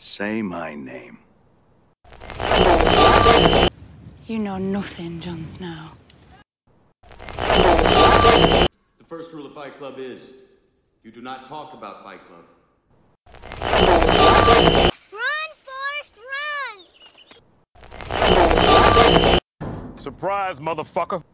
Say my name. You know nothing, Jon Snow. The first rule of Fight Club is you do not talk about Fight Club. Run, Forrest, run! Surprise, motherfucker!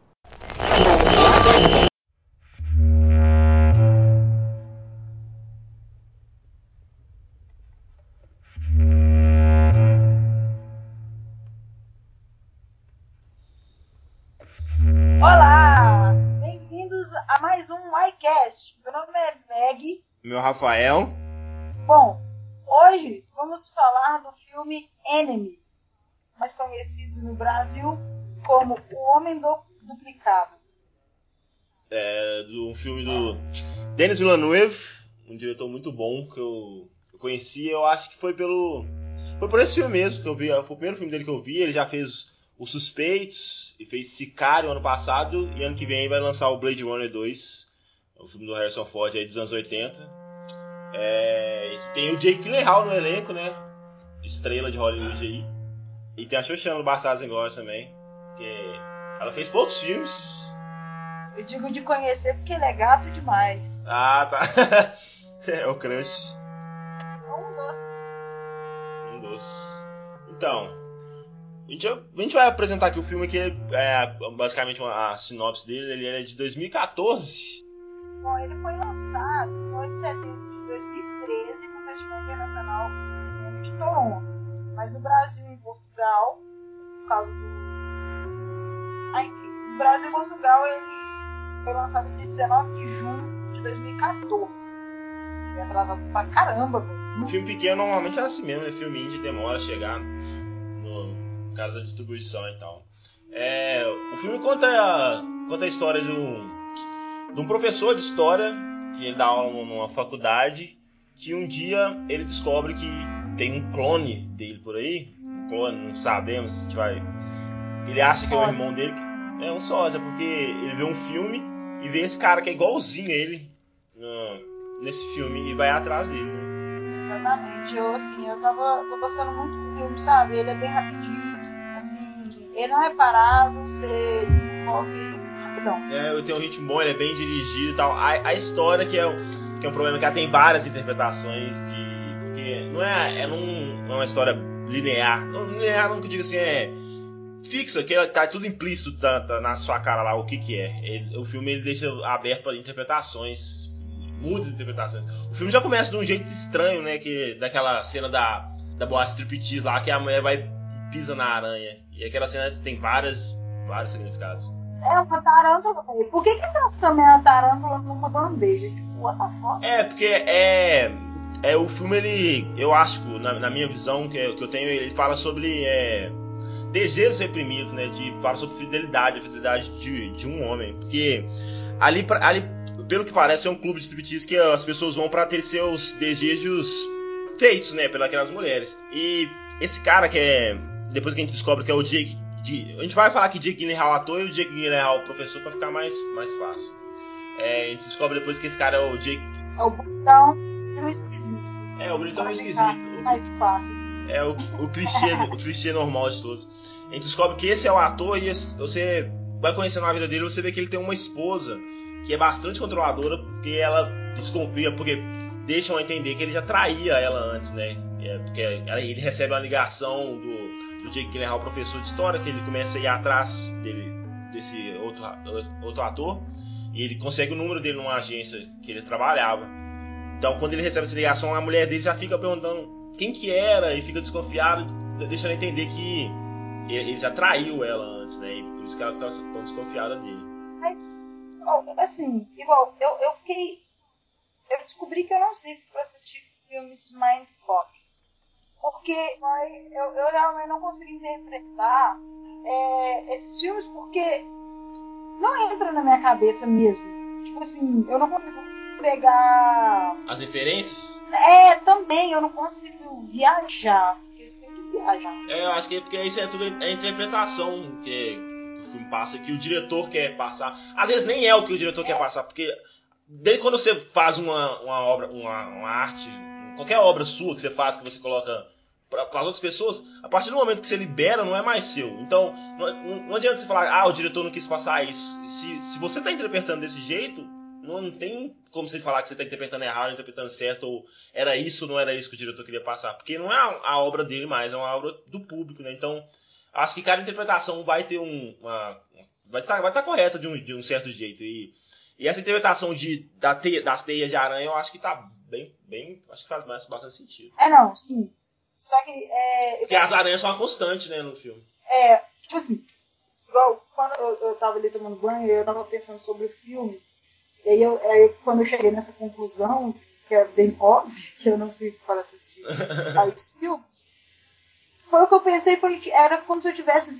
Meu Rafael. Bom, hoje vamos falar do filme Enemy, mais conhecido no Brasil como O Homem do Duplicado. É, do um filme do Denis Villeneuve, um diretor muito bom que eu, eu conheci. Eu acho que foi pelo. Foi por esse filme mesmo que eu vi. Foi o primeiro filme dele que eu vi. Ele já fez Os Suspeitos e fez Sicário ano passado. E ano que vem vai lançar o Blade Runner 2, o filme do Harrison Ford aí dos anos 80. É, tem o Jake Gyllenhaal no elenco, né? Estrela de Hollywood aí. E tem a Xoxana no Bastardos Inglórios também. Que ela fez poucos filmes. Eu digo de conhecer porque ele é gato demais. Ah, tá. é o crush. Um dos. Um dos. Então, a gente, a gente vai apresentar aqui o filme que é basicamente uma, a sinopse dele. Ele é de 2014. Bom, ele foi lançado em 8 de setembro de 2013 no Festival Internacional de Cinema de Toronto. Mas no Brasil e em Portugal, por causa do. Ah, enfim, no Brasil e Portugal ele foi lançado no dia 19 de junho de 2014. Foi atrasado pra caramba, velho. Filme pequeno normalmente é assim mesmo, né? Filme indie demora a chegar no caso da distribuição e tal. É, o filme conta a, conta a história de um, de um professor de história que ele dá aula numa faculdade que um dia ele descobre que tem um clone dele por aí. Um clone, não sabemos se a gente vai. Ele acha que é o irmão dele. É um sósia, porque ele vê um filme e vê esse cara que é igualzinho a ele nesse filme e vai atrás dele, né? Exatamente. Eu, assim, eu tava gostando muito do filme, sabe? Ele é bem rapidinho. Assim, ele não é parado, você desenvolve É, tem um ritmo bom, ele é bem dirigido e tal. A, a história que é, que é um problema que ela tem várias interpretações de. Porque não é, é, não é uma história linear. Não, linear não que eu digo assim, é fixa, que tá tudo implícito tá- tá na sua cara lá o que que é. Ele- o filme ele deixa aberto para interpretações, muitas interpretações. O filme já começa de um jeito estranho, né, que daquela cena da da boate striptease lá que a mulher vai pisa na aranha. E aquela cena tem várias vários significados. É uma tarântula. Por que, que você também é tarântula numa bandeja? Tipo, what the fuck? É, porque é. É, o filme, ele. Eu acho, na, na minha visão, que, que eu tenho, ele fala sobre é, desejos reprimidos, né? De, fala sobre fidelidade, a fidelidade de, de um homem. Porque ali, pra- ali, pelo que parece, é um clube de striptease que as pessoas vão pra ter seus desejos feitos, né? Pelas mulheres. E esse cara que é. Depois que a gente descobre que é o Jake. De- a gente vai falar que Jake Gyllenhaal é ator e o Jake Gyllenhaal é professor pra ficar mais, mais fácil. É, a gente descobre depois que esse cara é o Jake. É o botão e o esquisito. É, o Britão é Pra esquisito. O- Mais fácil. É o, o clichê, o clichê normal de todos. A gente descobre que esse é o ator e esse- você vai conhecendo a vida dele, você vê que ele tem uma esposa que é bastante controladora, porque ela desconfia, porque deixam a entender que ele já traía ela antes, né? É, porque ele recebe uma ligação do, do Jake Gyllenhaal, professor de história, que ele começa a ir atrás dele, desse outro, outro ator, e ele consegue o número dele numa agência que ele trabalhava. Então, quando ele recebe essa ligação, a mulher dele já fica perguntando quem que era e fica desconfiado, deixando entender que ele já traiu ela antes, né? E por isso que ela fica tão desconfiada dele. Mas, assim, igual, eu, eu fiquei. Eu descobri que eu não sirvo pra assistir filmes mindfuck. Porque eu, eu realmente não consigo interpretar é, esses filmes porque não entra na minha cabeça mesmo. Tipo assim, eu não consigo pegar. As referências? É, também eu não consigo viajar. Porque você tem que viajar. É, eu acho que é porque isso é tudo a interpretação que, o filme passa, que o diretor quer passar. Às vezes nem é o que o diretor quer passar, porque desde quando você faz uma, uma obra, uma, uma arte, qualquer obra sua que você faz, que você coloca para as outras pessoas, a partir do momento que você libera, não é mais seu. Então, não, não, adianta você falar, ah, o diretor não quis passar isso. Se, se você está interpretando desse jeito, não, não, tem como você falar que você está interpretando errado, interpretando certo, ou era isso não era isso que o diretor queria passar. Porque não é a, a obra dele mais, é uma obra do público, né? Então, acho que cada interpretação vai ter um. Uma, vai estar, vai estar correta de um, de um certo jeito. E, e essa interpretação de, da teia, das teias de aranha, eu acho que está bem, bem. Acho que faz bastante sentido. É, não, sim. Só que. É, Porque as aranhas são uma constante, né, no filme. É, tipo assim. Igual quando eu, eu tava ali tomando banho, eu tava pensando sobre o filme. E aí, eu, aí quando eu cheguei nessa conclusão, que é bem óbvio que eu não sirvo para assistir tais filmes, foi o que eu pensei, foi que era como se eu tivesse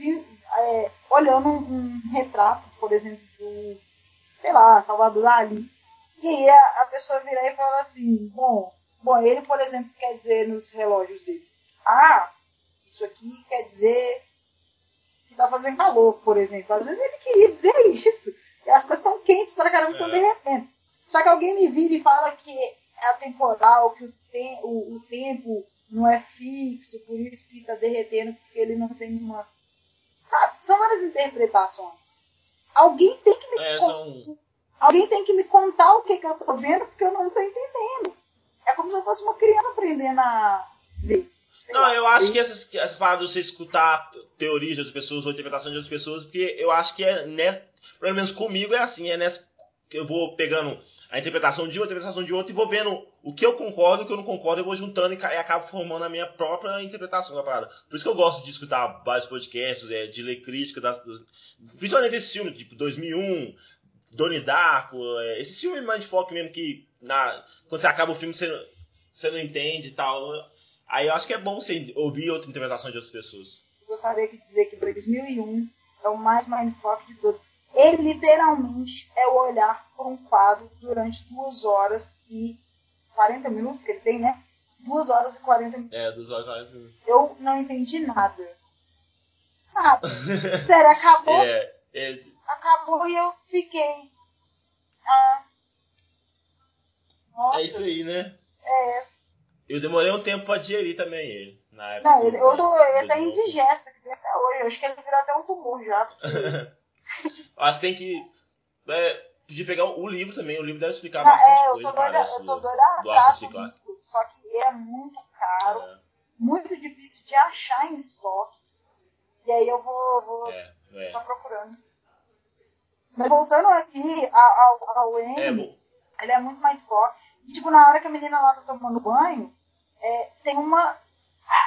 é, olhando um, um, retrato, por exemplo, do, sei lá, Salvador Dali. E aí a, a pessoa virar e falar assim, bom, bom, ele, por exemplo, quer dizer nos relógios dele, ah, isso aqui quer dizer que tá fazendo calor, por exemplo. Às vezes ele queria dizer isso. E as coisas estão quentes pra caramba, estão é. derretendo. Só que alguém me vira e fala que é atemporal, que o, te o, o tempo não é fixo, por isso que está derretendo, porque ele não tem uma. Sabe? São várias interpretações. Alguém tem que me é, são... Alguém tem que me contar o que, que eu tô vendo, porque eu não tô entendendo. É como se eu fosse uma criança aprendendo a ver. Não, lá, eu acho que essas, essas paradas de você escutar teorias de outras pessoas ou interpretações de outras pessoas, porque eu acho que é, né, pelo menos comigo é assim, é nessa que eu vou pegando a interpretação de uma, a interpretação de outra e vou vendo o que eu concordo e o que eu não concordo, eu vou juntando e, e, acabo formando a minha própria interpretação da parada. Por isso que eu gosto de escutar vários podcasts, é, de ler crítica, das, dos, principalmente esse filme, tipo 2001, Donnie Darko, é, esse filme Mindfuck mesmo que na, quando você acaba o filme você, você não entende e tal. Aí eu acho que é bom você ouvir outra interpretação de outras pessoas. Eu gostaria de dizer que 2001 é o mais mindfuck de todos ele literalmente é o olhar por um quadro durante duas horas e 40 minutos que ele tem, né? Duas horas e 40 minutos. É, duas horas e 40 minutos. Eu não entendi nada. Nada. Sério, acabou. É, é... Acabou e eu fiquei. Ah. Nossa. É isso aí, né? É. Eu demorei um tempo pra digerir também ele. Na época não, ele, eu tô, ele tá indigesta, que até hoje. Eu acho que ele virou até um tumor já. Acho que tem que é, pedir pegar o livro também. O livro deve explicar Não, bastante é, eu tô doida, eu tô do, doida do atrás do livro, só que é muito caro, É. muito difícil de achar em estoque. E aí eu vou, vou É, é. tá procurando. Mas voltando aqui ao, ao, ao É, ele é muito mais forte. E tipo, na hora que a menina lá tá tomando banho, é, tem uma.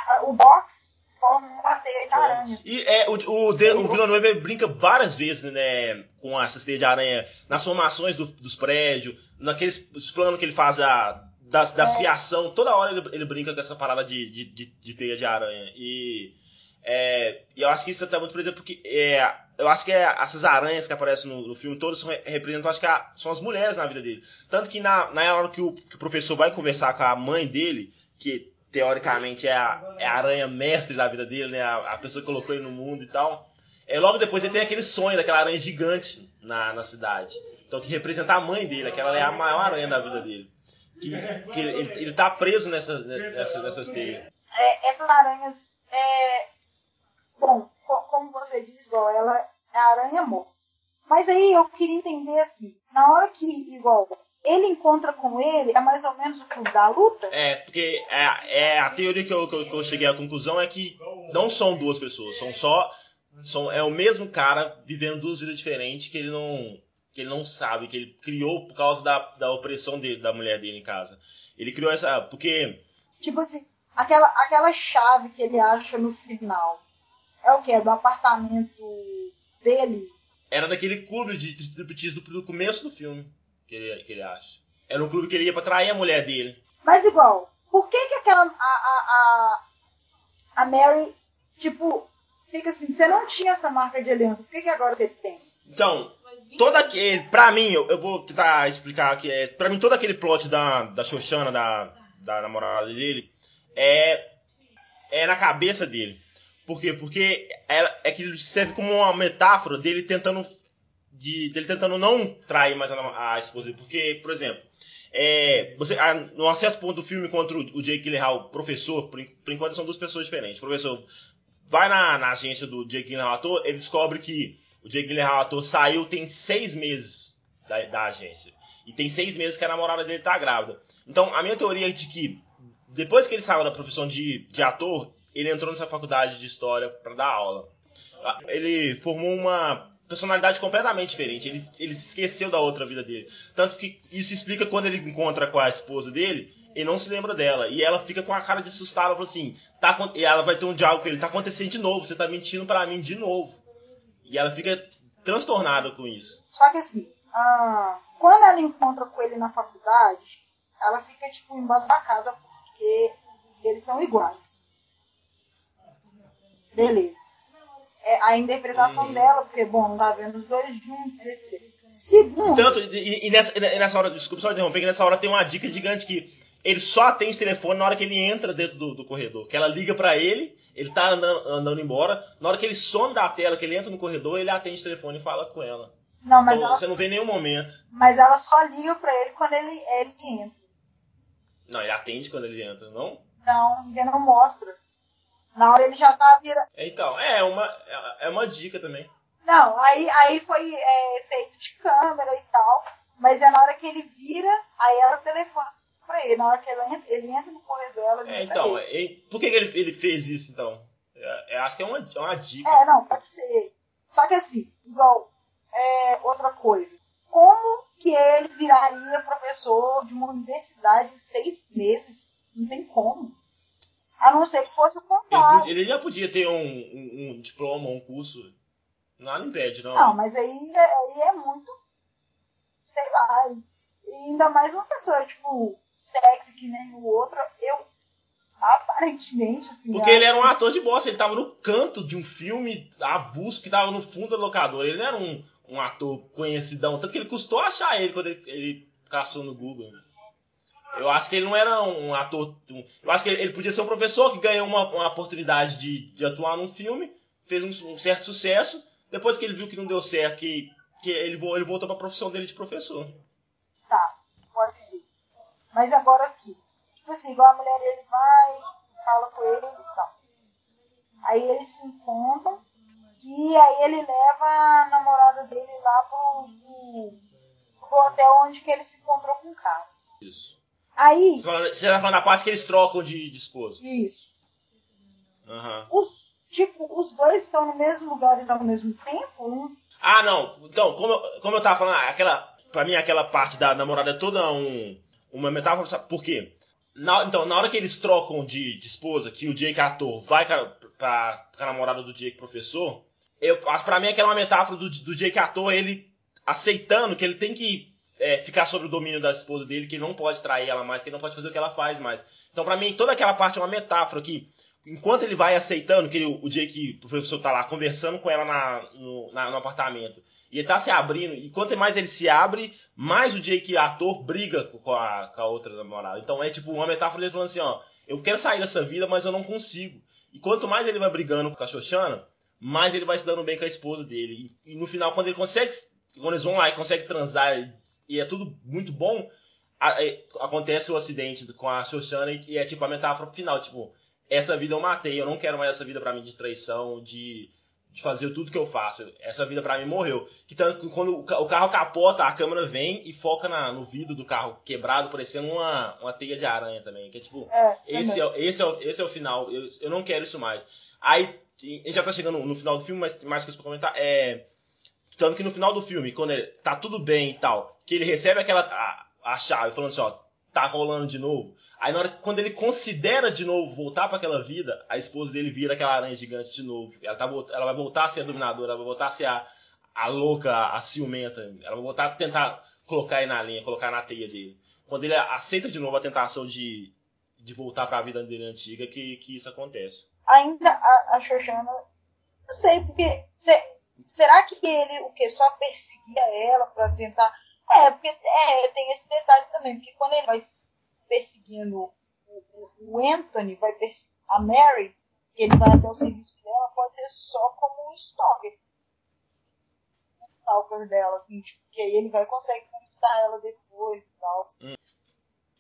a- o box forma uma teia de aranha. assim. E é, o, o, de, o Villeneuve ele brinca várias vezes, né, com essas teias de aranha nas formações do- dos prédios, naqueles os planos que ele faz a, das, das É. fiação, toda hora ele, ele brinca com essa parada de, de, de, de teia de aranha. E, é, e eu acho que isso até muito, por exemplo, porque é, eu acho que é, essas aranhas que aparecem no, no filme, todas representam, acho que a- são as mulheres na vida dele. Tanto que na, na hora que o, que o professor vai conversar com a mãe dele, que teoricamente é a, é a aranha mestre da vida dele, né? A, a pessoa que colocou ele no mundo e tal. É, logo depois ele tem aquele sonho daquela aranha gigante na, na cidade. Então que representa a mãe dele, aquela é a maior aranha da vida dele. Que, que ele, ele tá preso nessas, nessas, nessas teias. É, essas aranhas. É... Bom, co- como você diz, igual ela é a aranha morta. Mas aí eu queria entender assim, na hora que, igual, ele encontra com ele, é mais ou menos o clube da luta? É, porque é, é a teoria que eu, que, eu, que eu cheguei à conclusão é que não são duas pessoas, são só. São, é o mesmo cara vivendo duas vidas diferentes que ele não. que ele não sabe, que ele criou por causa da, da opressão dele, da mulher dele em casa. Ele criou essa. Porque. Tipo assim, aquela, aquela chave que ele acha no final. É o que? É do apartamento dele? Era daquele clube de striptease do, do começo do filme que ele, que ele acha. Era um clube que ele ia pra trair a mulher dele. Mas igual, por que que aquela. A, a, a, a Mary, tipo, fica assim, você não tinha essa marca de aliança, por que, que agora você tem? Então, todo aquele. Pra mim, eu, eu vou tentar explicar aqui. É, pra mim, todo aquele plot da, da Xoxana, da, da namorada dele, é, é na cabeça dele. Por quê? Porque ela, é que serve como uma metáfora dele tentando. De, dele tentando não trair mais a, a esposa. Porque, por exemplo, É, você, a, certo ponto do filme, contra o, o Jake Gyllenhaal, professor, por, por, enquanto são duas pessoas diferentes. O professor vai na, na agência do Jake Gyllenhaal ator, ele descobre que o Jake Gyllenhaal ator saiu tem seis meses da, da agência. E tem seis meses que a namorada dele tá grávida. Então, a minha teoria é de que, depois que ele saiu da profissão de, de ator, ele entrou nessa faculdade de história para dar aula. Ele formou uma personalidade completamente diferente. Ele, ele se esqueceu da outra vida dele. Tanto que isso explica quando ele encontra com a esposa dele, ele não se lembra dela. E ela fica com a cara de assustada, ela fala assim, tá, ela vai ter um diálogo com ele, tá acontecendo de novo, você tá mentindo para mim de novo. E ela fica transtornada com isso. Só que assim, ah, quando ela encontra com ele na faculdade, ela fica tipo embasbacada porque eles são iguais. Beleza é, a interpretação uhum. dela, porque, bom, não tá vendo os dois juntos, etc. Segundo. Tanto, e, e, nessa, e nessa hora, desculpa só interromper, que nessa hora tem uma dica gigante que ele só atende o telefone na hora que ele entra dentro do, do corredor. Que ela liga para ele, ele tá andando, andando, embora. Na hora que ele some da tela, que ele entra no corredor, ele atende o telefone e fala com ela. Não, mas então, ela, você não vê nenhum momento. Mas ela só liga para ele quando ele, ele entra. Não, ele atende quando ele entra, não? Não, ninguém não mostra. Na hora ele já tá virando. Então, é uma, é uma dica também. Não, aí, aí foi é, feito de câmera e tal. Mas é na hora que ele vira, aí ela telefona pra ele. Na hora que ele entra, ele entra no corredor, ela liga é, então, ele. por que ele, ele fez isso então? É, acho que é uma, é uma dica. É, não, pode ser. Só que assim, igual, é, outra coisa. Como que ele viraria professor de uma universidade em seis meses? Não tem como. A não ser que fosse o contrário. Ele, ele já podia ter um, um, um, diploma, um curso. Nada impede, não. Não, mas aí, é, aí é muito. Sei lá. E ainda mais uma pessoa, tipo, sexy que nem o outro. Eu. Aparentemente, assim. Porque ele era um ator de bosta. Ele tava no canto de um filme avulso que tava no fundo da locadora. Ele não era um, um ator conhecidão. Tanto que ele custou achar ele quando ele, ele caçou no Google. Eu acho que ele não era um ator. Eu acho que ele podia ser um professor que ganhou uma, uma oportunidade de, de atuar num filme, fez um, um, certo sucesso. Depois que ele viu que não deu certo, que, que ele, ele voltou para a profissão dele de professor. Tá, pode ser. Mas agora aqui. Tipo assim, igual a mulher ele vai, fala com ele e tal. Aí eles se encontram e aí ele leva a namorada dele lá pro, pro, pro hotel onde que ele se encontrou com o cara. Isso. Aí. Você tá falando da parte que eles trocam de, de esposa. Isso. Uhum. Os, tipo, os dois estão no mesmo lugar ao mesmo tempo? Um... Ah, não. Então, como eu, como eu tava falando, aquela. Pra mim, aquela parte da namorada é toda um, uma metáfora. Sabe por quê? Na, então, na hora que eles trocam de, de esposa, que o Jake ator vai pra, pra, pra namorada do Jake professor, eu acho pra mim aquela é uma metáfora do, do Jake ator, ele aceitando que ele tem que é, ficar sob o domínio da esposa dele, que ele não pode trair ela mais, que ele não pode fazer o que ela faz mais. Então, para mim, toda aquela parte é uma metáfora que, enquanto ele vai aceitando, que ele, o dia que o professor tá lá conversando com ela na, no, na, no apartamento, e ele tá se abrindo, e quanto mais ele se abre, mais o Jake ator briga com a, com a outra namorada. Então é tipo uma metáfora dele falando assim, ó, eu quero sair dessa vida, mas eu não consigo. E quanto mais ele vai brigando com a Xoxana, mais ele vai se dando bem com a esposa dele. E, e no final, quando ele consegue, quando eles vão lá e consegue transar e é tudo muito bom, a, é, acontece o acidente com a Shoshana e, é tipo a metáfora final, tipo, essa vida eu matei, eu não quero mais essa vida para mim de traição, de, de fazer tudo que eu faço. Essa vida para mim morreu. Que tanto que quando o carro capota, a câmera vem e foca na, no vidro do carro quebrado, parecendo uma, uma teia de aranha também. Que é tipo, é, esse, é, esse, é, esse é o final, eu, eu não quero isso mais. Aí, a gente já tá chegando no final do filme, mas tem mais coisas pra comentar. É, tanto que no final do filme, quando ele tá tudo bem e tal, que ele recebe aquela a, a chave falando assim, ó, tá rolando de novo. Aí na hora quando ele considera de novo voltar para aquela vida, a esposa dele vira aquela aranha gigante de novo. Ela, tá, ela vai voltar a ser a dominadora, ela vai voltar a ser a, a louca, a ciumenta. Ela vai voltar a tentar colocar ele na linha, colocar na teia dele. Quando ele aceita de novo a tentação de, de voltar para a vida dele antiga, que, que isso acontece. Ainda a, a não sei, porque cê, será que ele o que só perseguia ela para tentar é, porque é, tem esse detalhe também, porque quando ele vai perseguindo o, Anthony, vai perseguir a Mary, que ele vai até o serviço dela, pode ser só como um stalker. Um stalker dela, assim, tipo, que aí ele vai conseguir conquistar ela depois e tal. Hum.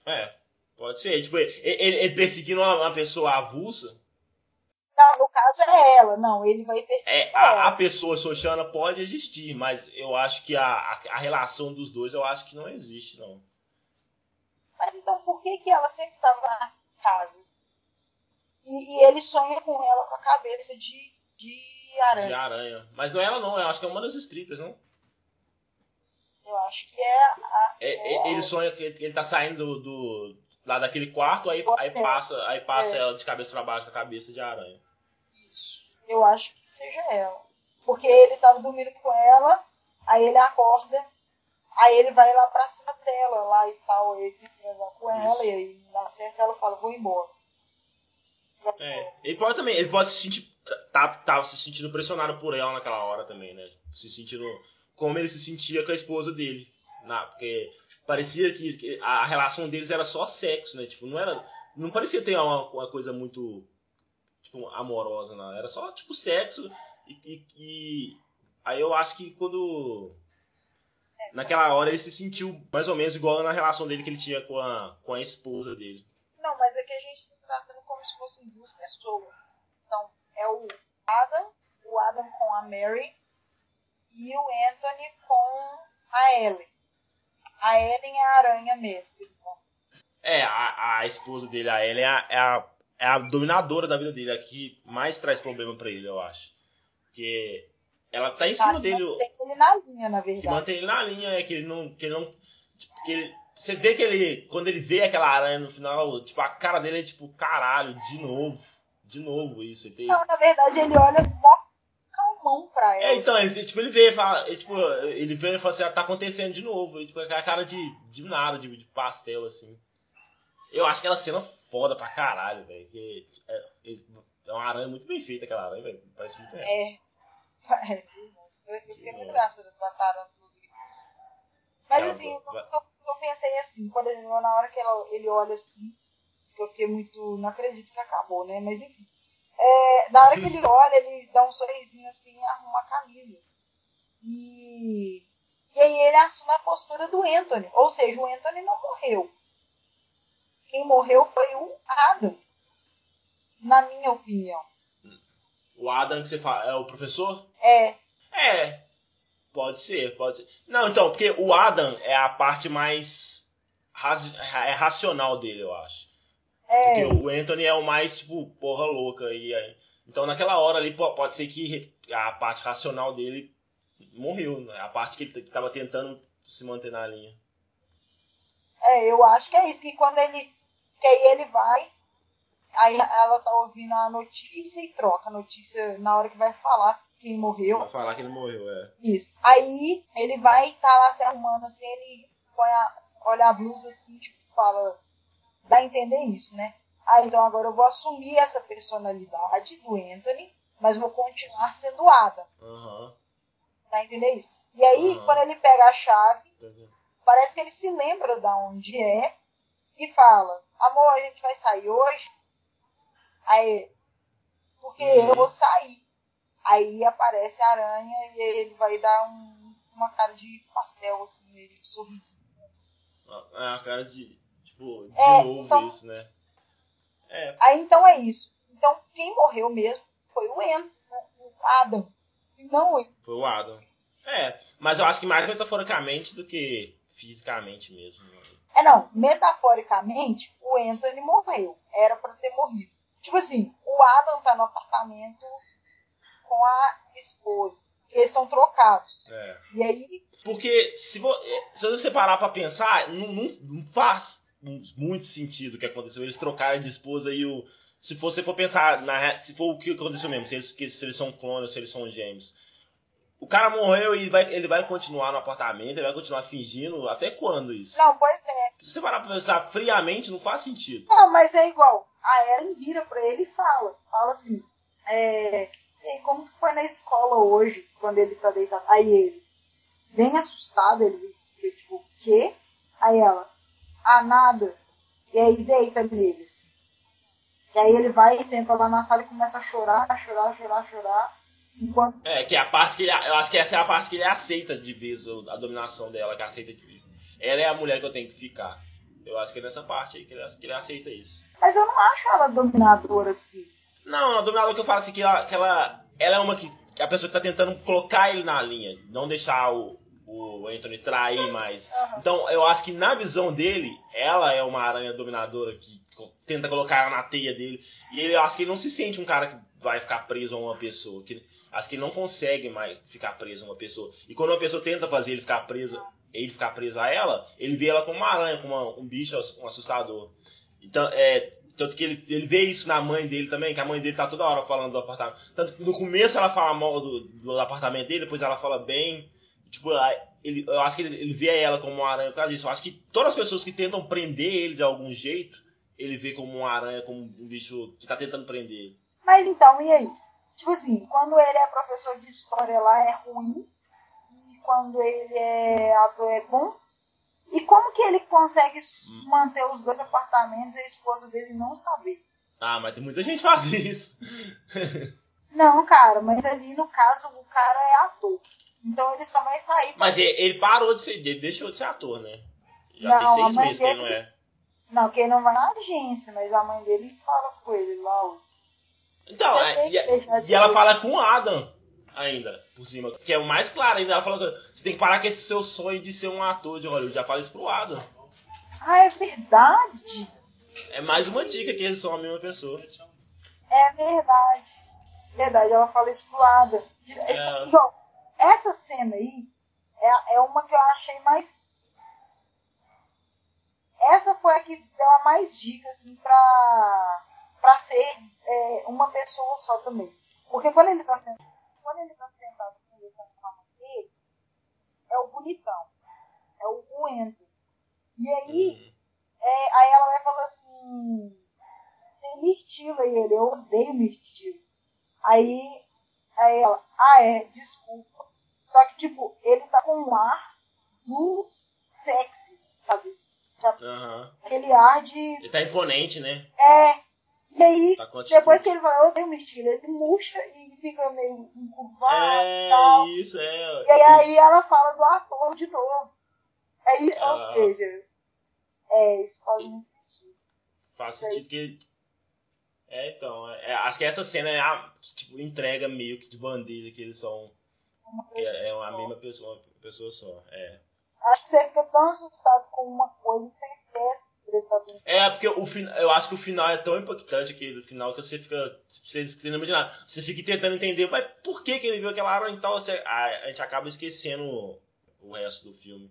É, pode ser. Tipo, ele, ele perseguindo uma, uma pessoa avulsa. Não, no caso é ela, não, ele vai perseguir É, a, a pessoa Xoxana pode existir, mas eu acho que a, a, a relação dos dois eu acho que não existe, não. Mas então por que, que ela sempre estava na casa? E, e ele sonha com ela com a cabeça de, de aranha. De aranha. Mas não é ela não, eu acho que é uma das strippers, não? Eu acho que é a. É, é é- ele sonha que ele tá saindo do, do- lá daquele quarto, aí, aí É. passa, aí passa É. ela de cabeça pra baixo com a cabeça de aranha. Isso. Eu acho que seja ela. Porque ele tava dormindo com ela, aí ele acorda, aí ele vai lá pra cima dela lá e tal, aí ele tem que transar com ela, e aí dá certo, ela fala, vou embora. É, ele pode também, ele pode se sentir. Tá, tava se sentindo pressionado por ela naquela hora também, né? Se sentindo. Como ele se sentia com a esposa dele. Na, porque parecia que, que a relação deles era só sexo, né? Tipo, não era. Não parecia ter uma, uma coisa muito. Tipo, amorosa, não. Era só, tipo, sexo. E, e- e aí eu acho que quando. Naquela hora ele se sentiu mais ou menos igual na relação dele que ele tinha com a, com a esposa dele. Não, mas aqui a gente está tratando como se fossem duas pessoas. Então, é o Adam, o Adam com a Mary e o Anthony com a Ellen. A Ellen é a aranha mestre. Então. É, a, a esposa dele, a Ellen, é a, é, a, é a dominadora da vida dele. A que mais traz problema pra ele, eu acho. Porque ela tá em cima Tá, dele. mantém ele na linha, na que verdade. mantém ele na linha é que ele não. Que ele não tipo, que ele- você vê que ele. Quando ele vê aquela aranha no final, tipo, a cara dele é tipo, caralho, de novo. De novo isso. Ele tem- Não, na verdade, ele olha calmão pra ela. É, então, ele, tipo, ele vê, fala, ele, tipo, ele vê e fala assim, ah, tá acontecendo de novo. E, tipo, aquela cara de, de nada, de, de pastel, assim. Eu acho aquela cena foda pra caralho, velho. que É, é uma aranha muito bem feita, aquela aranha, velho. Parece muito real. É. É, Eu fiquei muito da. Mas Ela assim, eu, vai- eu- eu pensei assim, por exemplo, na hora que ela- ele olha assim, eu fiquei muito. Não acredito que acabou, né? Mas enfim. É, na hora que ele olha, ele dá um sorrisinho assim e arruma a camisa. E, e aí ele assume a postura do Anthony. Ou seja, o Anthony não morreu. Quem morreu foi o Adam. Na minha opinião. O Adam que você fala, é o professor? É, É. Pode ser, pode ser. Não, então, porque o Adam é a parte mais é racional dele, eu acho. é. Porque o Anthony é o mais, tipo, porra louca. E aí, então naquela hora ali po- pode ser que a parte racional dele morreu, né? A parte que ele t- que tava tentando se manter na linha. É, eu acho que é isso, que quando ele. Que aí ele vai, aí ela tá ouvindo a notícia e troca a notícia na hora que vai falar quem morreu. Vai falar que ele morreu, é. Isso. Aí ele vai tá lá se arrumando assim, ele põe a, olha a blusa assim, tipo, fala. Dá a entender isso, né? Ah, então agora eu vou assumir essa personalidade do Anthony, mas vou continuar sendo Ada. Aham. Dá a entender isso? E aí, Aham. quando ele pega a chave, parece que ele se lembra da onde é e fala: Amor, a gente vai sair hoje? Aí, porque Uhum. eu vou sair. Aí aparece a aranha e ele vai dar um- uma cara de pastel, assim, meio de sorrisinho. É a cara de. Tipo, de É, novo então- isso, né? É, Aí então é isso. Então quem morreu mesmo foi o En, o Adam. E não ele. foi o Adam. É, mas eu acho que mais metaforicamente do que fisicamente mesmo. né? É não, metaforicamente, o Anthony morreu. Era pra ter morrido. Tipo assim, o Adam tá no apartamento com a esposa. Eles são trocados. É. E aí, Porque se, vo, se você parar pra pensar, não, não- não faz mu- muito sentido o que aconteceu. Eles trocaram de esposa e o. Se você for pensar, na, se for o que aconteceu mesmo, se eles, se eles são clones, se eles são gêmeos. O cara morreu e vai, ele vai continuar no apartamento, ele vai continuar fingindo. Até quando isso? não, pois é. Se você parar pra pensar friamente, não faz sentido. Não, mas é igual. A Ellen vira pra ele e fala. Fala assim, é, e aí, como que foi na escola hoje, quando ele tá deitado? Aí ele, bem assustado, ele fica tipo, o quê? Aí ela, ah, nada. E aí deita nele, assim. E aí ele vai e senta lá na sala e começa a chorar, a chorar, a chorar, a chorar. Enquanto. É, que é a parte que ele. Eu acho que essa é a parte que ele aceita de vez a dominação dela, que aceita de Ela é a mulher que eu tenho que ficar. Eu acho que é nessa parte aí que ele, que ele aceita isso. Mas eu não acho ela dominadora assim. Não, a dominadora que eu falo assim, que ela, que ela, ela é uma que, que a pessoa que tá tentando colocar ele na linha, não deixar o, o Anthony trair mais. Aham. Então, eu acho que na visão dele, ela é uma aranha dominadora que tenta colocar ela na teia dele. E ele, eu acho que ele não se sente um cara que vai ficar preso a uma pessoa. Que, acho que ele não consegue mais ficar preso a uma pessoa. E quando uma pessoa tenta fazer ele ficar preso, ele ficar preso a ela, ele vê ela como uma aranha, como uma- um bicho, um assustador. Então, é, tanto que ele, ele vê isso na mãe dele também, que a mãe dele tá toda hora falando do apartamento. Tanto que no começo ela fala mal do, do apartamento dele, depois ela fala bem. Tipo, ele, eu acho que ele, ele vê ela como uma aranha por causa disso. Eu acho que todas as pessoas que tentam prender ele de algum jeito, ele vê como uma aranha, como um bicho que tá tentando prender ele. Mas então, e aí? Tipo assim, quando ele é professor de história lá é ruim. E quando ele é ator é bom. E como que ele consegue Hum. manter os dois apartamentos e a esposa dele não saber? Ah, mas tem muita gente que faz isso. Não, cara, mas ali no caso o cara é ator. Então ele só vai sair. Mas ele, ele parou de ser, ele deixou de ser ator, né? Já Não, tem seis meses que ele não dele- é. Não, que ele não vai na agência, mas a mãe dele fala com ele lá. ó. Então, é, e, de e ela fala com o Adam ainda, por cima. Que é o mais claro ainda. Ela fala você tem que parar com esse seu sonho de ser um ator de Hollywood. Já fala isso pro Adam. Ah, é verdade. É mais uma dica que eles são a mesma pessoa. É verdade. Verdade, ela fala isso pro Ada. Essa, É. igual, essa cena aí é, é uma que eu achei mais. Essa foi a que deu a mais dica, assim, pra, pra ser é, uma pessoa só também. Porque quando ele tá sentado, quando ele tá sentado conversando com a mãe dele, é o bonitão. É o, o Ento. E aí, é, aí ela vai falar assim. Tem mirtilo aí, ele, eu odeio mirtilo. Aí, aí ela, ah é, desculpa. Só que, tipo, ele tá com um ar do sexy, sabe? Aham. Aquele ar de. Ele tá imponente, né? É. E aí, Tá depois que ele fala, eu odeio mirtilo, ele murcha e fica meio encurvado e É, tal. isso, é. E aí, ela fala do ator de novo. Aí, Ah. ou seja, é, isso faz muito sentido. Faz sentido que. É, então. é, acho que essa cena é a que, tipo, entrega meio que de bandeja que eles são. Uma é, é uma mesma pessoa, pessoa só. É. Que você fica tão assustado com uma coisa que você esquece de prestar. É, porque o fin... eu acho que o final é tão impactante aqui do final que você fica. Você, você não imagina. Você fica tentando entender, mas por que, que ele viu aquela aranha e tal? Você, a, gente acaba esquecendo o resto do filme.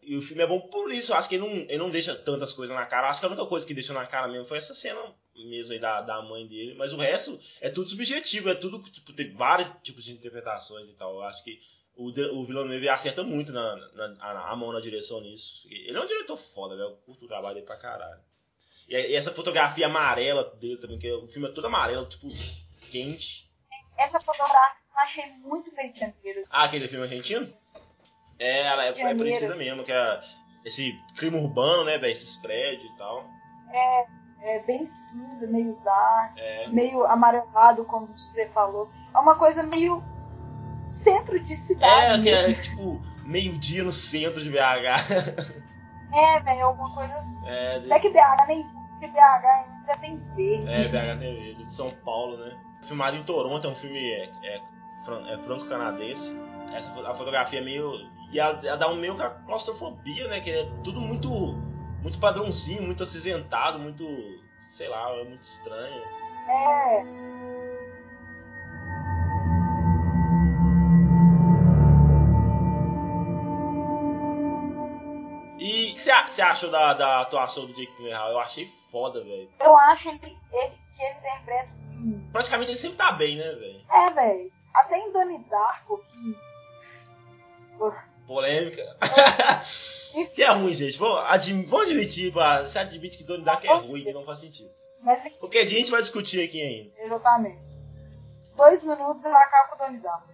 E o filme é bom por isso. Eu acho que ele não, ele não deixa tantas coisas na cara. Eu acho que a única coisa que deixou na cara mesmo foi essa cena mesmo aí da, da mãe dele. Mas o resto é tudo subjetivo. É tudo, tipo, tem vários tipos de interpretações e tal. Eu acho que o, de- o Villeneuve acerta muito na, na- a, a mão na direção nisso. Ele é um diretor foda, velho. Eu curto o trabalho dele pra caralho. E, e essa fotografia amarela dele também, que o filme é todo amarelo, tipo, quente. Essa fotografia eu achei muito bem tranquila. assim. Ah, aquele filme argentino? É, ela é, é parecida mesmo, que é esse clima urbano, né, velho? Esses prédios e tal. É bem cinza, meio dark, É. meio amarelado, como você falou. É uma coisa meio centro de cidade É, é tipo meio-dia no centro de BH. É, velho, é uma coisa assim. É, Até que BH nem que BH ainda tem verde. é BH TV, de São Paulo, né? Filmado em Toronto, é um filme é, é, é franco-canadense. Essa a fotografia é meio. E ela, ela dá um meio com a claustrofobia, né? Que é tudo muito. Muito padrãozinho, muito acinzentado, muito. sei lá, é muito estranho. É, que você achou da, da atuação do Jake Gyllenhaal? Eu achei foda, velho. eu acho ele, ele- que ele interpreta assim. Praticamente ele sempre tá bem, né, velho? É, velho. Até em Donnie Darko, que Polêmica. que é ruim, gente. Vamos, admi- vamos admitir, pá. Você admite que Donnie Dark é ruim, que não faz sentido. Mas Qualquer dia a gente vai discutir aqui ainda. Exatamente. Dois minutos eu acabo com o Donnie Darko.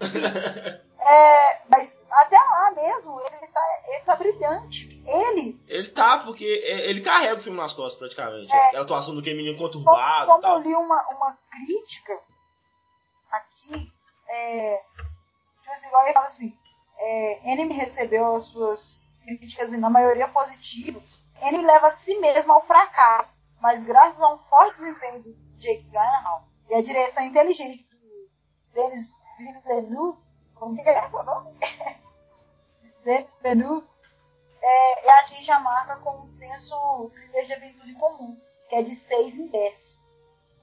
É, mas até lá mesmo, ele tá, ele tá brilhante. Ele, Ele tá, porque é- ele carrega o filme nas costas, praticamente. É. Aquela atuação do que menino como, conturbado e como eu li uma, uma crítica aqui, é, tipo assim, igual ele fala assim, é, Anime recebeu as suas críticas, e na maioria positivo, Anime leva a si mesmo ao fracasso, mas graças a um forte desempenho do Jake Gyllenhaal e a direção inteligente do Denis Villeneuve, como que é o nome? Denis Villeneuve, é, e a marca com um intenso thriller de aventura em comum, que é de 6 em 10.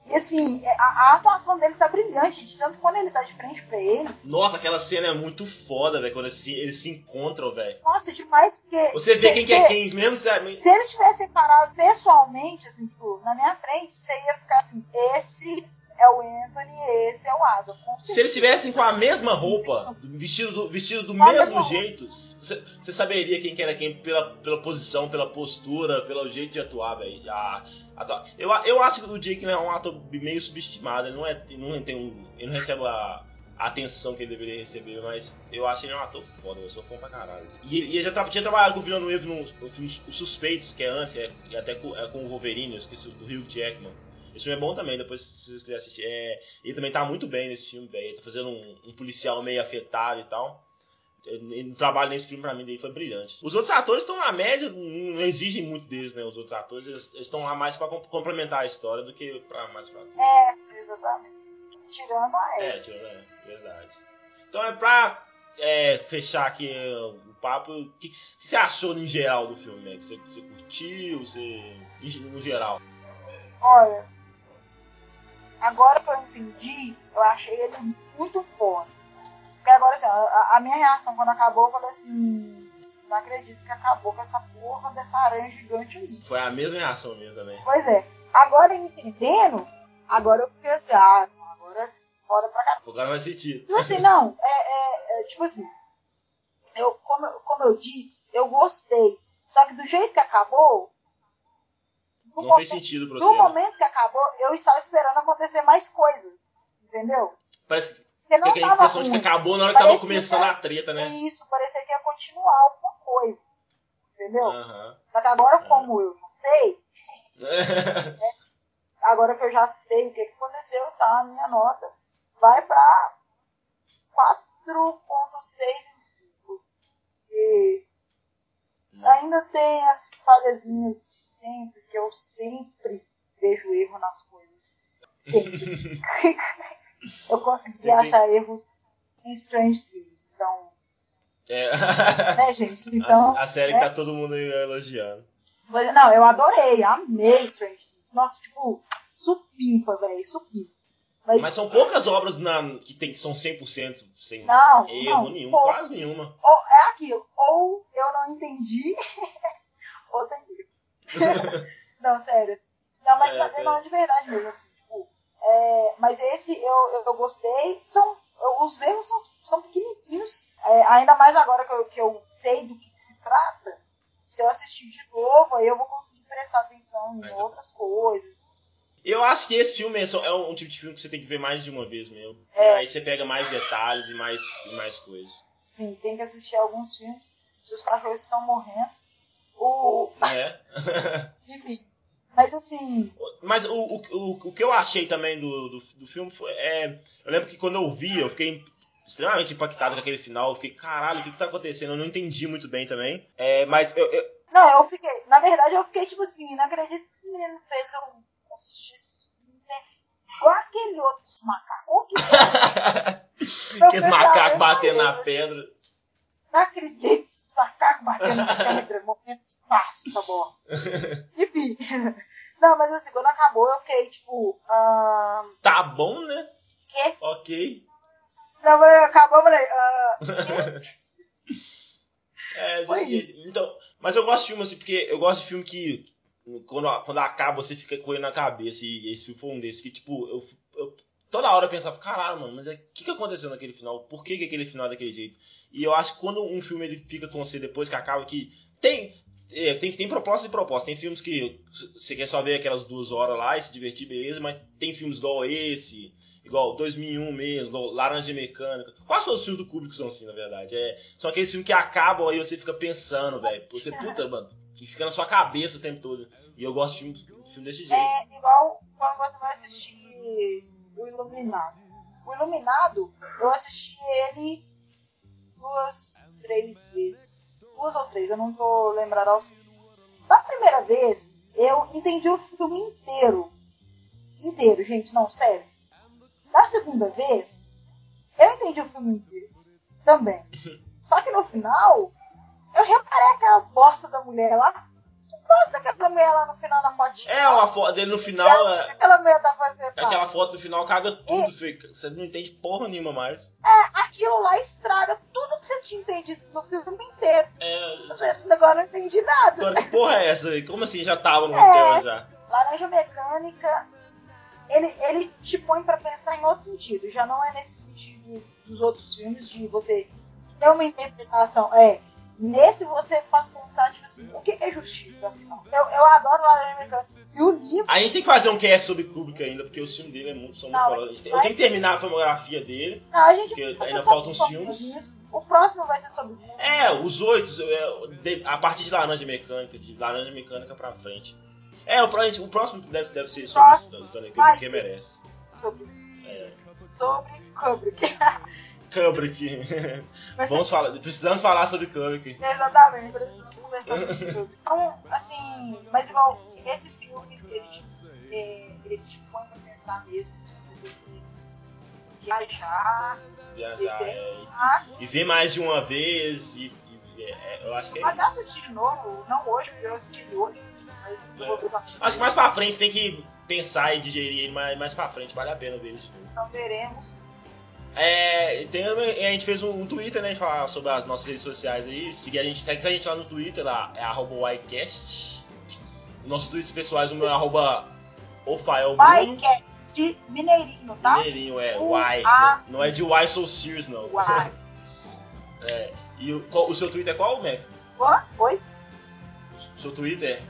E assim, a, a atuação dele tá brilhante, de tanto quando ele tá de frente pra ele. Nossa, aquela cena é muito foda, velho, quando eles se, eles se encontram, velho. Nossa, demais, porque. Você vê se- quem se- que é quem mesmo, sabe? Se eles tivessem parado pessoalmente, assim, tipo, na minha frente, você ia ficar assim, esse é o Anthony, esse é o Adam. Se eles tivessem com a mesma roupa, vestido do, vestido do Com mesmo jeito, você saberia quem que era quem pela, pela posição, pela postura, pelo jeito de atuar, velho. A- atua- Eu, eu acho que o Jake é um ator meio subestimado, ele não, é, ele não, tem um, ele não recebe a, a atenção que ele deveria receber, mas eu acho ele um ator foda, eu sou fã pra caralho. E, ele- e ele já tra- tinha trabalhado com o Villeneuve no, no filme Os Suspeitos, que é antes, é, e até com, é com o Wolverine, eu esqueci, do Hugh Jackman. Esse filme é bom também, depois se vocês quiserem assistir. É, ele também tá muito bem nesse filme, velho. Ele tá fazendo um, um policial meio afetado e tal. Ele- O trabalho nesse filme pra mim dele foi brilhante. Os outros atores estão na média, não exigem muito deles, né? Os outros atores, eles estão lá mais pra com- complementar a história do que pra mais pra. Exatamente. Tirando a Eva. É, tirando, é, verdade. Então é pra é, fechar aqui é, o papo, o que, que você achou em geral do filme, né? Que Você, você curtiu, você. no geral. Olha, agora que eu entendi, eu achei ele muito foda. Porque agora, assim, a, a minha reação quando acabou, eu falei assim, não acredito que acabou com essa porra dessa aranha gigante aí. Foi a mesma reação minha também. Pois é, agora entendendo, agora eu fiquei assim, ah, agora foda pra caralho. Agora vai sentir. Tipo assim, não, é, é- é, tipo assim, eu, como, como eu disse, eu gostei. Só que do jeito que acabou, no, Não fez momento, sentido pra no você. né? momento que acabou, eu estava esperando acontecer mais coisas. Entendeu? Parece que Porque não tava impressão de que ruim. acabou na hora que tava Parecia começando a treta, né? Isso, parecia que ia continuar alguma coisa. Entendeu? Aham. Só que agora, É. como eu já sei, agora que eu já sei o que, que aconteceu, tá? A minha nota vai pra 4.6 em 5. E ainda tem as falhazinhas de sempre, que eu sempre vejo erro nas coisas. Sempre. eu consegui achar erros em Strange Things. Então, É. né, gente? Então, a, a série né? que tá todo mundo elogiando. Mas, não, eu adorei, amei Strange Things. Nossa, tipo, supimpa, velho, supimpa. Mas, Mas são poucas obras na, que, tem, que são 100% sem Não, erro não, nenhum, poucas. quase nenhuma. ou, é aquilo, ou eu não entendi, ou tem erro. não, sério. assim. Não, mas É, tá é. falando de verdade mesmo, assim, tipo, é, mas esse eu, eu, gostei, são, eu- os erros são, são pequenininhos, é, ainda mais agora que eu, que eu sei do que, que se trata, se eu assistir de novo, aí eu vou conseguir prestar atenção em outras coisas. Eu acho que esse filme é, só- é um tipo de filme que você tem que ver mais de uma vez mesmo. É. Aí você pega mais detalhes e mais, e mais coisas. Sim, tem que assistir alguns filmes. Se os cachorros estão morrendo. O, É. enfim. Mas assim, Mas o, o, o, o que eu achei também do, do, do filme foi. É, eu lembro que quando eu vi, eu fiquei extremamente impactado com aquele final. Eu fiquei, caralho, o que, que tá acontecendo? Eu não entendi muito bem também. É, mas eu, eu- não, eu fiquei. Na verdade, eu fiquei tipo assim, não acredito que esse menino fez eu assistir esse filme, né? Igual aquele outro macaco. Que aqueles macacos batendo na mas pedra. Não acredito esses macacos batendo na pedra, morrendo espaço, essa bosta. Enfim. Não, mas assim, quando acabou, eu fiquei tipo. Tá bom, né? Quê? Ok. Não, mas acabou, eu falei. ah, É, então, mas eu gosto de filme assim, porque eu gosto de filme que quando, quando acaba você fica com ele na cabeça. E esse filme foi um desses que, tipo, eu, eu- toda hora eu pensava, caralho, mano, mas o que, que aconteceu naquele final? Por que, que aquele final é daquele jeito? E eu acho que quando um filme ele fica com você depois que acaba, que tem. é, tem, tem proposta e proposta. Tem filmes que você quer só ver aquelas duas horas lá e se divertir, beleza, mas tem filmes igual esse, igual 2001 mesmo, igual Laranja Mecânica. Quase todos os filmes do Kubrick são assim, na verdade. É, são aqueles filmes que acabam aí você fica pensando, velho. Você, puta, mano, que fica na sua cabeça o tempo todo. E eu gosto de filme, filme desse jeito. É igual quando você vai assistir o Iluminado. O Iluminado, eu assisti ele duas, três vezes. Duas ou três, eu não tô ao certo. Da primeira vez, eu entendi o filme inteiro. Inteiro, gente, não, sério. Da segunda vez, eu entendi o filme inteiro. Também. Só que no final, eu reparei aquela bosta da mulher lá. Que bosta aquela mulher lá no final da fotinha? É, uma foto dele no final. É- que aquela mulher tá fazendo? Aquela foto no final caga tudo, fica- você não entende porra nenhuma mais. Aquilo lá estraga tudo que você tinha entendido no filme inteiro. É, Você agora não entendi nada. agora que porra é essa? Como assim já tava no É. hotel já? Laranja Mecânica, ele, ele te põe pra pensar em outro sentido. Já não é nesse sentido dos outros filmes de você ter uma interpretação. É, nesse você faz pensar, tipo assim, o que é justiça? Eu, eu adoro Laranja Mecânica. E o livro, A gente tem que fazer um cast sobre Kubrick ainda, porque os filmes dele é muito, são muito Não, foda. A gente tem- Eu tenho que terminar a filmografia dele. não, a gente Porque ainda faltam os uns filmes. O próximo vai ser sobre É, os oito, é, a partir de Laranja Mecânica, de Laranja Mecânica pra frente. É, o, o próximo deve, deve ser sobre Próximo Stanley Kubrick, que ser. merece. sobre, É, sobre Kubrick. Kubrick. Ser Vamos falar, precisamos falar sobre Kubrick. Exatamente, precisamos conversar sobre isso. Então, assim, mas igual, esse filme, ele te, é, ele te põe pra pensar mesmo, precisa ter que viajar, Viajar, é, mas e ver mais de uma vez, e, e- é, eu acho que é até assistir de novo, não hoje, porque eu assisti hoje, mas eu vou só. Acho que mais pra frente tem que pensar e digerir ele mais, mais pra frente, vale a pena ver isso. Então veremos. É, tem, a gente fez um, um Twitter, né? Falar sobre as nossas redes sociais aí. Seguir a gente, segue a gente lá no Twitter, lá é arroba YCast. Nossos tweets pessoais, o meu é arroba Ofael Bruno. é de Mineirinho, tá? Mineirinho é O Y. A- Não, não é de Y So Serious, não. Uai. E o, qual- o seu Twitter é qual, Mac? Oi? O seu Twitter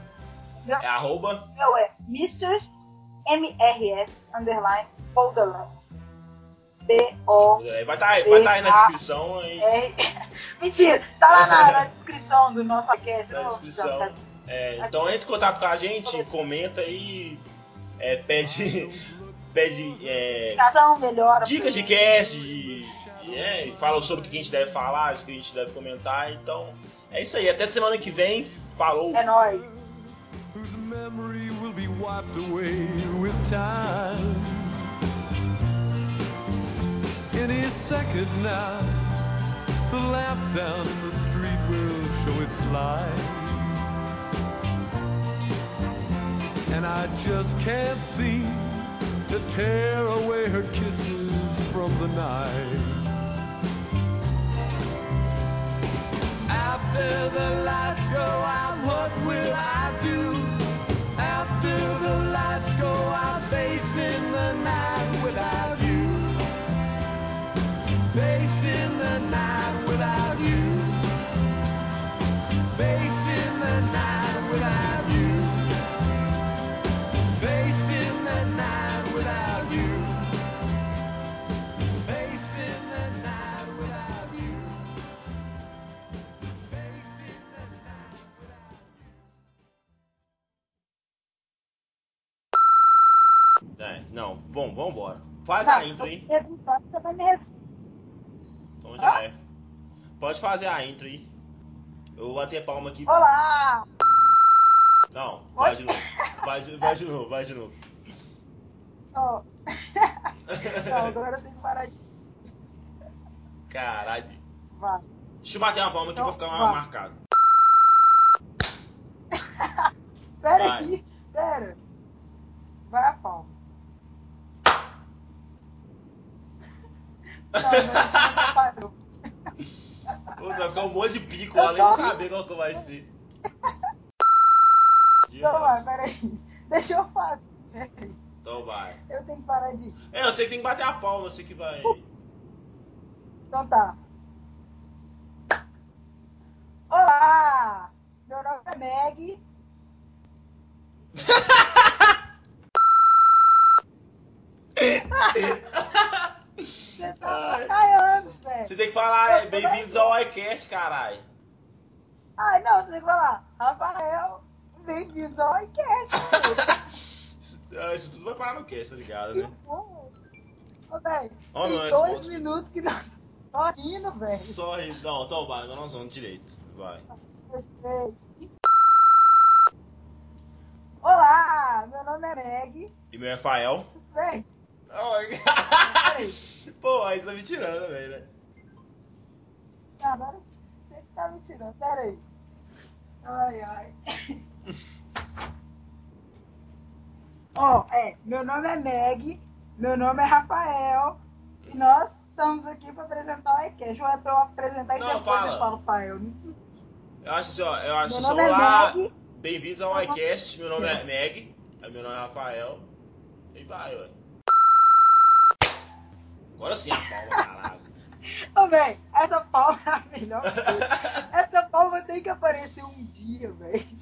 Meu- é arroba. Meu é Misters MRS underline Borderland. B-O Vai estar vai tá aí na descrição aí. Mentira, tá lá na, na descrição do nosso podcast. Na descrição. É, então entre em contato com a gente, comenta aí, é, pede, pede é, melhora. dicas de cast, de, de- é, e fala sobre o que a gente deve falar, o que a gente deve comentar. Então é isso aí. Até semana que vem. Falou! É nóis. whose memory will be wiped away with time. Any second now, the lamp down the street will show its light. And I just can't seem to tear away her kisses from the night. After the lights go out, what will I do? After the lights go out, facing the night without. Facing the night without you. Facing the night without you. Facing the night without you. Facing the night without you. Facing the night without you. É, não, bom, vambora. Faz Não, a intro perguntando, você vai me responder. É. Pode fazer a intro aí. Eu vou bater palma aqui. Olá! Não, vai Oi? de novo. Vai de, vai de novo, vai de novo. Ó. Não, agora eu tenho que parar de. Caralho. Vai. Deixa eu bater uma palma aqui Então, pra ficar vai. marcado. Pera Vai. aí, pera. Vai a palma. Não, não, vai ficar um monte de pico lá, nem tô saber qual que vai ser. Então vai, pera aí. Deixa eu fazer. Então vai. Eu tenho que parar de. É, eu sei que tem que bater a palma, eu sei que vai. Então tá. Olá! Meu nome é Meg. Você tá Ai. Velho. Você tem que falar, é, bem-vindos ao iCast, caralho. Ai, não, você tem que falar. Rafael, bem-vindos ao iCast. Isso, ah, isso tudo vai parar no cast, tá ligado, né? Ô, velho, Ó, tem é dois minutos que nós Só rindo, velho. Só isso. Não, então vai, agora nós vamos direito. Vai. dois, três e... Olá, meu nome é Meg. E meu é Rafael. Ai. peraí. Pô, aí você tá me tirando também, né? Agora você que tá me tirando. Peraí. Ai, ai. Ó, é, meu nome é Meg, meu nome é Rafael. E nós estamos aqui para apresentar o iCast. Ou é pra eu apresentar e Não, depois fala. eu falo, Rafael? Eu acho assim, ó. Eu acho Meu assim, nome é olá. Meg. Bem-vindos ao iCast. Meu nome é Meg. Aí meu nome é Rafael. E vai, ué. Agora sim a palma, caralho. Ô, velho, essa palma é a melhor coisa. Essa palma tem que aparecer um dia, velho.